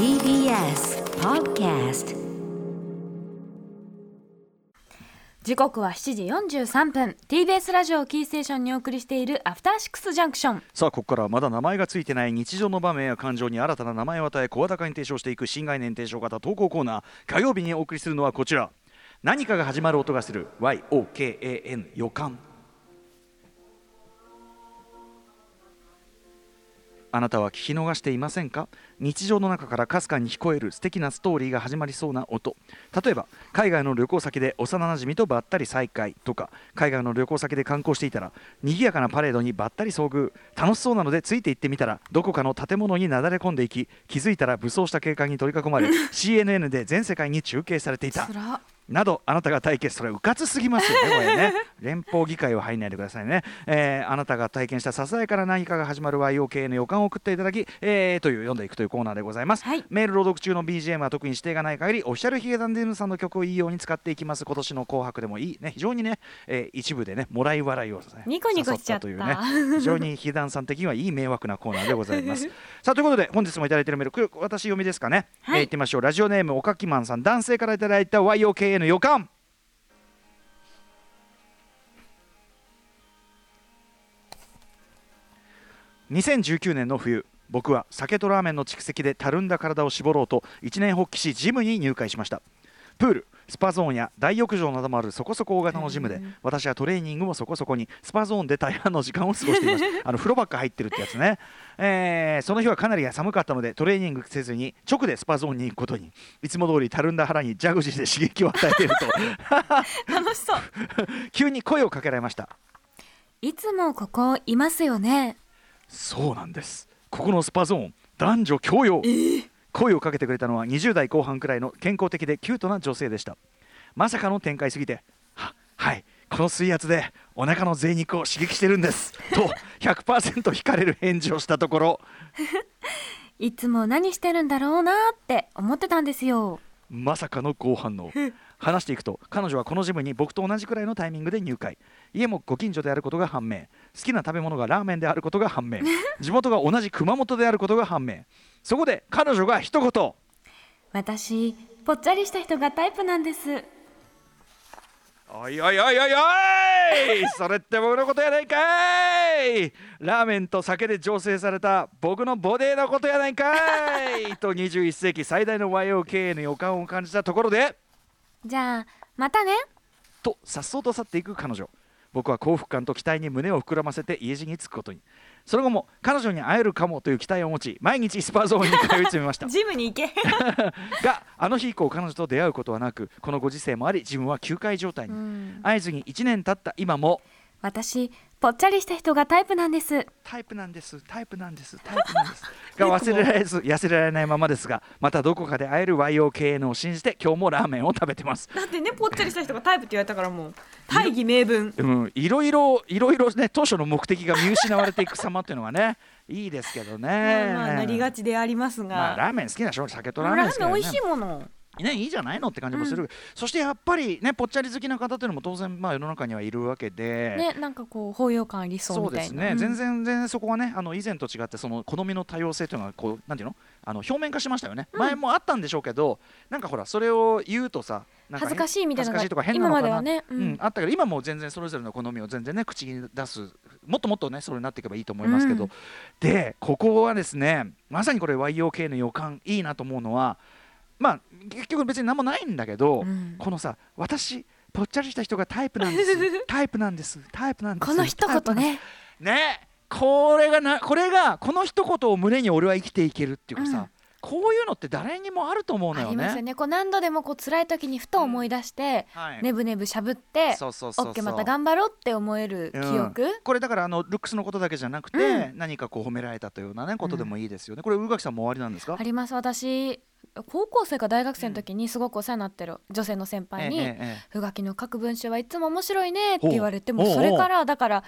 TBS Podcast 時刻は7時43分。TBS ラジオキーステーションにお送りしているアフターシックスジャンクション。さあここからはまだ名前がついてない日常の場面や感情に新たな名前を与え声高に提唱していく新概念提唱型投稿コーナー。火曜日にお送りするのはこちら。何かが始まる音がする。YOKAN 予感。あなたは聞き逃していませんか？日常の中からかすかに聞こえる素敵なストーリーが始まりそうな音。例えば海外の旅行先で幼なじみとばったり再会とか。海外の旅行先で観光していたら賑やかなパレードにばったり遭遇。楽しそうなのでついて行ってみたらどこかの建物になだれ込んでいき気づいたら武装した警官に取り囲まれ CNN で全世界に中継されていたなどあなたが体験それうかつすぎますよねこれね。連邦議会は入んないでくださいね、えーあなたが体験したささやかな何かが始まる YOK の予感を送っていただき、えーという読んでいくというコーナーでございます、はい。メール朗読中の BGM は特に指定がない限りオフィシャルヒゲダンディズムさんの曲をいいように使っていきます。今年の紅白でもいい。ね非常にね、えー一部でねもらい笑いを、ね、ニコニコしちゃった。誘というね。非常にヒゲダンさん的にはいい迷惑なコーナーでございます。さあということで本日もいただいているメール私読みですかね、はい。えーいってみましょう。ラジオネームおかきまんさん。男性からいただいた YOK の予感。2019年の冬僕は酒とラーメンの蓄積でたるんだ体を絞ろうと一年発起しジムに入会しました。プールスパゾーンや大浴場などもあるそこそこ大型のジムで私はトレーニングもそこそこにスパゾーンで大半の時間を過ごしていました あの風呂ばっか入ってるってやつね、えーその日はかなり寒かったのでトレーニングせずに直でスパゾーンに行くことに。いつも通りたるんだ腹にジャグジーで刺激を与えていると。楽しそう。急に声をかけられました。いつもここいますよね。そうなんです。ここのスパゾーン男女共用、声をかけてくれたのは20代後半くらいの健康的でキュートな女性でした。まさかの展開すぎてははいこの水圧でお腹の贅肉を刺激してるんですと100%惹かれる返事をしたところ。いつも何してるんだろうなって思ってたんですよ。まさかの好反応話していくと彼女はこのジムに僕と同じくらいのタイミングで入会。家もご近所であることが判明。好きな食べ物がラーメンであることが判明。地元が同じ熊本であることが判明。そこで彼女が一言。私ぽっちゃりした人がタイプなんです。おいおいおいおいおい！それって僕のことやないかい！ラーメンと酒で醸成された僕のボデーのことやないかい！と21世紀最大の YOK の予感を感じたところでじゃあまたね。とさっそうと去っていく彼女。僕は幸福感と期待に胸を膨らませて家路に着くことに。その後も彼女に会えるかもという期待を持ち毎日スパゾーンに通い詰めました。ジムに行け。があの日以降彼女と出会うことはなくこのご時世もあり自分は休会状態に、ん。会津に1年経った今も私ぽっちゃりした人がタイプなんです。タイプなんです。タイプなんです。タイプなんです。が忘れられず痩せられないままですがまたどこかで会える YOKN を信じて今日もラーメンを食べてます。だってねぽっちゃりした人がタイプって言われたからもう大義名分。うん、いろいろいろいろね当初の目的が見失われていく様っていうのがねいいですけどね。まあなりがちでありますが、まあラーメン好きな人酒とラーメランですけど、ね、ーメン美味しいものね、いいじゃないのって感じもする、そしてやっぱりねぽっちゃり好きな方っていうのも当然まあ世の中にはいるわけで、ねなんかこう包容感ありそうそうみたいな。ですね、全然全然そこはねあの以前と違ってその好みの多様性というのはこうなんていうの？あの表面化しましたよね、前もあったんでしょうけどなんかほらそれを言うとさ恥ずかしいみたいなのが恥ずかしいとか変なのかな今まではねううん。んあったけど今もう全然それぞれの好みを全然ね口に出すもっともっとねそれになっていけばいいと思いますけど、うん。でここはですねまさにこれ YOK の予感いいなと思うのはまあ結局別に何もないんだけど、うん。このさ私ぽっちゃりした人がタイプなんです。タイプなんです。タイプなんです。この一言ね。ね。これがなこれがこの一言を胸に俺は生きていけるっていうかさ、うん。こういうのって誰にもあると思うのよありますよね。ねこう何度でもこう辛い時にふと思い出して、はい。ねぶねぶしゃぶってそうそうそうそう。オッケーまた頑張ろうって思える記憶、これだからあのルックスのことだけじゃなくて、う何かこう褒められたというようなねことでもいいですよね。これ宇垣さんも終わりなんですか？あ？ります。私高校生か大学生の時にすごくお世話になってる女性の先輩にええええ「ふがきの書く文章はいつも面白いね」って言われてもそれからだから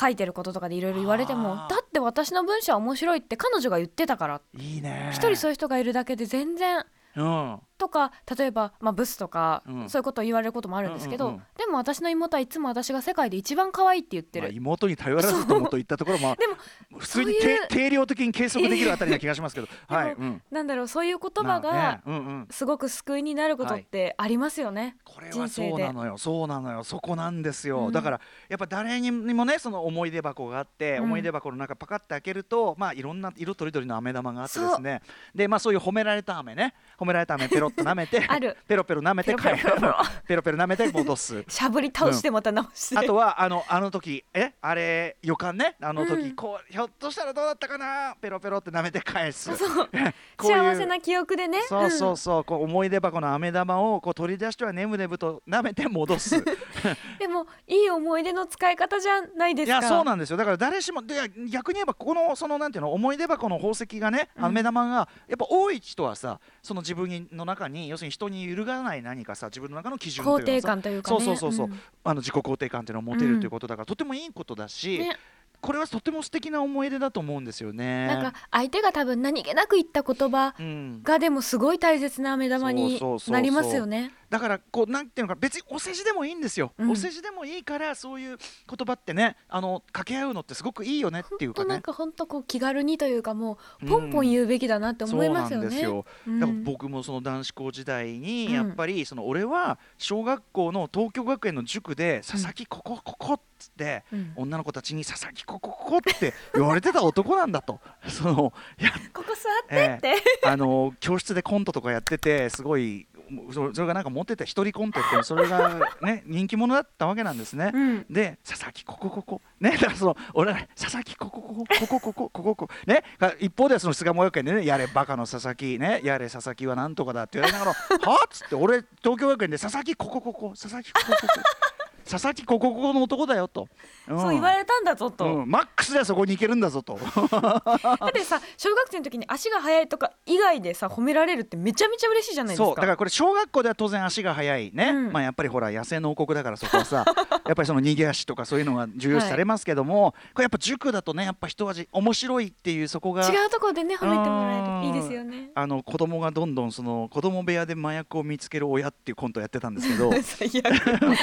書いてることとかでいろいろ言われてもだって私の文章は面白いって彼女が言ってたからいいね。一人そういう人がいるだけで全然うん。とか例えば、まあ、ブスとか、うん。そういうことを言われることもあるんですけど、うんうんうん。でも私の妹はいつも私が世界で一番可愛いって言ってまある、妹に頼らずともといったところもでも普通に定定量的に計測できるあたりな気がしますけど、はい、でうん、なんだろうそういう言葉まあがね。うんうん、すごく救いになることってありますよね。これはそうなのよ。そうなのよ。そこなんですよ、うん。だからやっぱ誰にもねその思い出箱があって、うん。思い出箱の中パカッて開けるとまあいろんな色とりどりの飴玉があってですね。でまあそういう褒められた飴ね。褒められた飴ペロッと舐めてある。ペロペロ舐めてペロペロ。ペロ舐めて戻す。しゃぶり倒してまた直して、あとはあのあの時え？あれ予感ね？あの時、うん。こうひょっとしたらどうだったかな？ペロペロって舐めて返す。幸せな記憶でね。そうそうそう、こう思い出箱の飴玉をこう取り出してはねむねぶと舐めて戻す。でもいい思い出の使い方じゃないですか。いやそうなんですよ。だから誰しもで逆に言えばこのそのなんていうの？思い出箱の宝石がねうん。飴玉がやっぱ多い人はさその自分の中に要するに人に揺るがない何かさ自分の中の基準と肯定いうのをさ。感というかね。そうそうそうそう、ん。あの自己肯定感っていうのを持てるということだから、とてもいいことだし、ねこれはとても素敵な思い出だと思うんですよね。なんか相手が多分何気なく言った言葉うん、がでもすごい大切な目玉になりますよね。だからこうなんていうのか別にお世辞でもいいんですよ、うん。お世辞でもいいからそういう言葉ってねあの掛け合うのってすごくいいよねっていうかね。本当なんか本当こう気軽にというかもうポンポン言うべきだなって思いますよね。そうなんようんだから僕もその男子校時代うん。にやっぱりその俺は小学校の東京学園の塾で佐々木ここここっつってうん。女の子たちに佐々木ここここって言われてた男なんだと。そのいやここ座ってえって、あの教室でコントとかやっててすごいそれそれがなんか持ってて一人コントってそれがね 人気者だったわけなんですね。うん。で佐々木ここここねだからその俺ら佐々木こここここここここここねが一方ではその菅鴨学園でねやれバカの佐々木ねやれ佐々木はなんとかだって言われながら はっつって俺東京学園で佐々木ここここ佐々木ここここ佐々木ここここの男だよと、うん。そう言われたんだぞと、うん。マックスではそこに行けるんだぞと。だってさ小学生の時に足が速いとか以外でさ褒められるってめちゃめちゃ嬉しいじゃないですか。そう。だからこれ小学校では当然足が速いね、うん。まあやっぱりほら野生の王国だからそこはさ やっぱりその逃げ足とかそういうのが重要視されますけども、これやっぱ塾だとねやっぱ一味面白いっていうそこが違うところでね褒めてもらえうんるいいですよね。あの子供がどんどんその子供部屋で麻薬を見つける親っていうコントやってたんですけど。最悪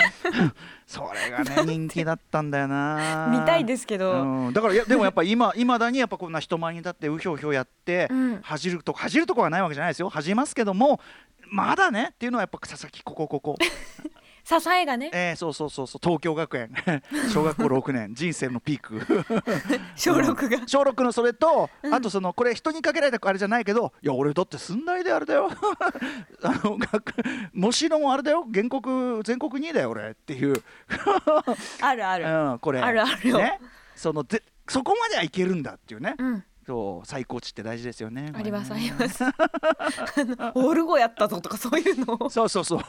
それがね人気だったんだよな。見たいですけど、うん、だからいやでもやっぱ今今だにやっぱこんな人前に立ってうひょうひょうやって、うん。恥じるとこ恥じるとこはないわけじゃないですよ。恥じますけどもまだねっていうのはやっぱ佐々木ここここ 支えがね。えー、そうそうそうそう。東京学園。小学校6年。人生のピーク。小6が、小6のそれと、うん。あとそのこれ人にかけられたあれじゃないけどいや俺だって寸大であれだよ。あの学模試のあれだよ。原告全国2位だよ俺っていう、あるある、うん、これ。あるあるよ。ね。そのでそこまではいけるんだっていうね、うんそう最高値って大事ですよねありますねります。あ のオルゴやったぞとかそういうの。をそうそうそう。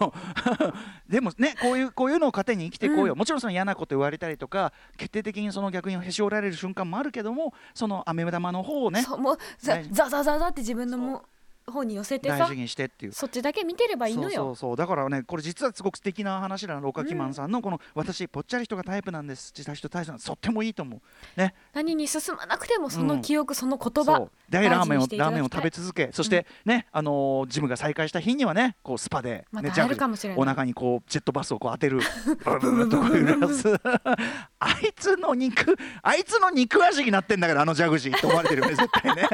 でもねこういうこういうのを糧に生きていこうよ、うん。もちろんその嫌なこと言われたりとか決定的にその逆にへし折られる瞬間もあるけどもその飴玉の方をねそうもうざ大事。ざざざざって自分のも方に寄せてさ大事にしてっていう。そっちだけ見てればいいのよ。そうそうだからねこれ実はすごく素敵な話だなロカキマンさんのこの、私ぽっちゃり人がタイプなんです小さい人タイプなんですとってもいいと思う。ね何に進まなくてもその記憶、その言葉でラーメンをラーメンを食べ続けそしてね、あのージムが再開した日にはねこうスパで、ね、まるかもしれない。お腹にこうジェットバスをこう当てるあいつの肉あいつの肉味になってんだけどあのジャグジーって思われてるよね絶対ね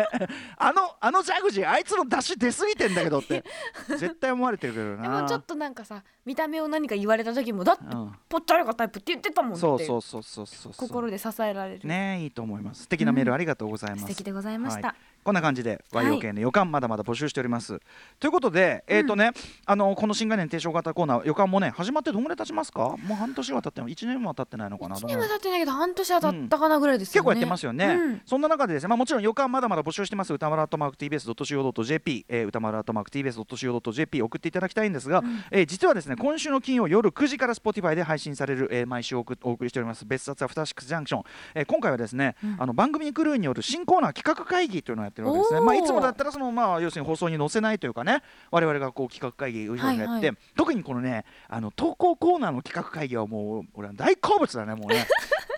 あのあのジャグジーあいつの出汁出過ぎてんだけどって絶対思われてるけどなでもちょっとなんかさ見た目を何か言われた時もだってうんぽっちゃりがタイプって言ってたもんってそうそうそうそうそうそう心で支えられる、ねいいと思います。素敵なメールありがとうございます、素敵でございました、はいこんな感じではい。YOK の予感まだまだ募集しております、ということでえっ、とね、あのこの新概念提唱型コーナー予感もね始まってどんぐらい経ちますか？もう半年は経ってない1年も経ってないのかな？1年は経ってないけど半年は経ったかなぐらいですよね、結構やってますよね、うん。そんな中でですね、まあ、もちろん予感まだまだ募集してます。歌丸アットマーク TBS.CO.JP、えー、歌丸アットマーク TBS.CO.JP 送っていただきたいんですが、うん。えー実はですね今週の金曜夜9時から Spotify で配信される、えー毎週おくお送りしております。別冊アフターシックスジャンクション、えー今回はですね、うん。あの番組クルーによる新コーナー企画会議というのをやってるわけですね、まあ、いつもだったらその、まあ、要するに放送に載せないというかね我々がこう企画会議をやって、はいはい。特にこのねあの投稿コーナーの企画会議はもう俺は大好物だねもうね。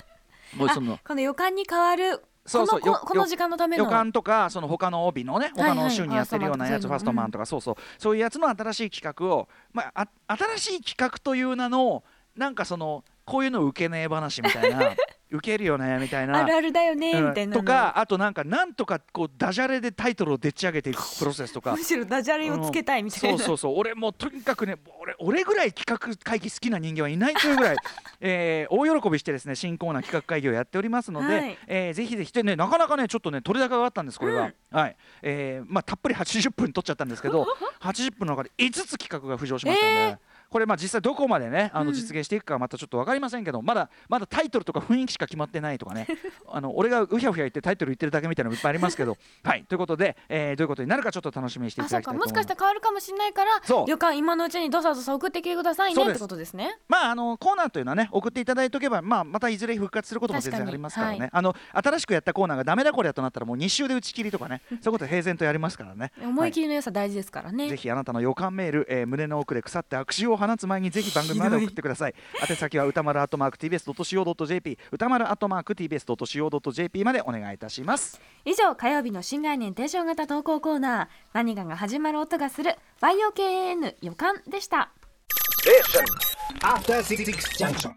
もうそのこの予感に変わるそうそうよこのここの時間のための。予感とかその他の帯のねはいはい。他の週にやってるようなやつ、ファーストファーストマンとかそうそう。そういうやつの新しい企画を、まあ、あ新しい企画という名のなんかそのこういうの受けねえ話みたいな 受けるよねみたいなあるあるだよねうんみたいなの。とかあとなんかなんとかこうダジャレでタイトルをでっち上げていくプロセスとか。むしろダジャレをつけたいみたいな、そうそうそう。俺もうとにかくね俺俺ぐらい企画会議好きな人間はいないというぐらい、えー大喜びしてですね新コーナー企画会議をやっておりますので、はい。えーぜひぜひでねなかなかねちょっとね取れ高があったんですこれは、はい。えーまあたっぷり80分取っちゃったんですけど 80分の中で5つ企画が浮上しましたので。えーこれまあ実際どこまでねあのうん。実現していくかはまたちょっと分かりませんけど、まだまだタイトルとか雰囲気しか決まってないとかねあの俺がうひゃうひゃ言ってタイトル言ってるだけみたいなのもいっぱいありますけど。はい。ということで、えーどういうことになるかちょっと楽しみにしていただきたいと思います。もしかしたら変わるかもしれないから旅館今のうちにどさどさ送ってきてくださいね。ってことですね。まああのコーナーというのはね送っていただいておけば、まあ、またいずれ復活することも全然ありますからね、はいあの新しくやったコーナーがダメだこれやとなったらもう2週で打ち切りとかねそういうこと平然とやりますからね。思い切りの良さ大事ですからね、ぜひあなたの予感メール、えー胸の奥で腐って悪臭を放つ前にぜひ番組まで送ってください。宛先は歌丸アットマーク TBS.CO.JP 歌丸アットマーク TBS.CO.JP までお願いいたします。以上火曜日の新概念提唱型投稿コーナー何かが始まる音がする YOKAN 予感でした。After Six Junction.